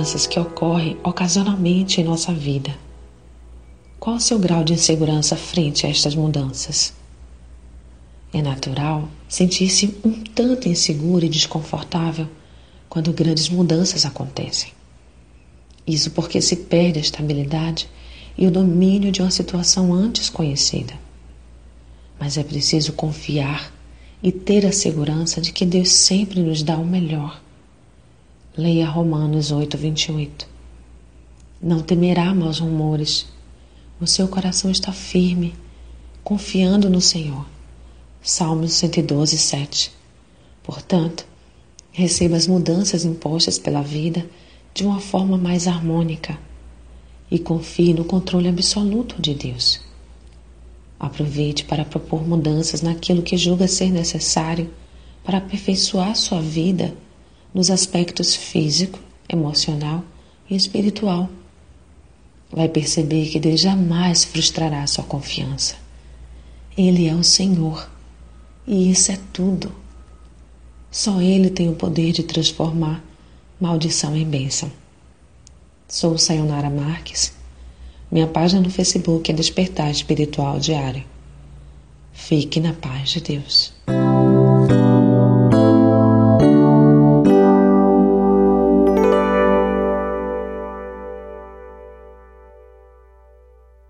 mudanças que ocorrem ocasionalmente em nossa vida. Qual o seu grau de insegurança frente a estas mudanças? É natural sentir-se um tanto inseguro e desconfortável quando grandes mudanças acontecem. Isso porque se perde a estabilidade e o domínio de uma situação antes conhecida. Mas é preciso confiar e ter a segurança de que Deus sempre nos dá o melhor. Leia Romanos 8, 28. Não temerá maus rumores. O seu coração está firme, confiando no Senhor. Salmos 112, 7. Portanto, receba as mudanças impostas pela vida de uma forma mais harmônica e confie no controle absoluto de Deus. Aproveite para propor mudanças naquilo que julga ser necessário para aperfeiçoar sua vida nos aspectos físico, emocional e espiritual. Vai perceber que Deus jamais frustrará sua confiança. Ele é o Senhor e isso é tudo. Só Ele tem o poder de transformar maldição em bênção. Sou Sayonara Marques. Minha página no Facebook é Despertar Espiritual Diário. Fique na paz de Deus.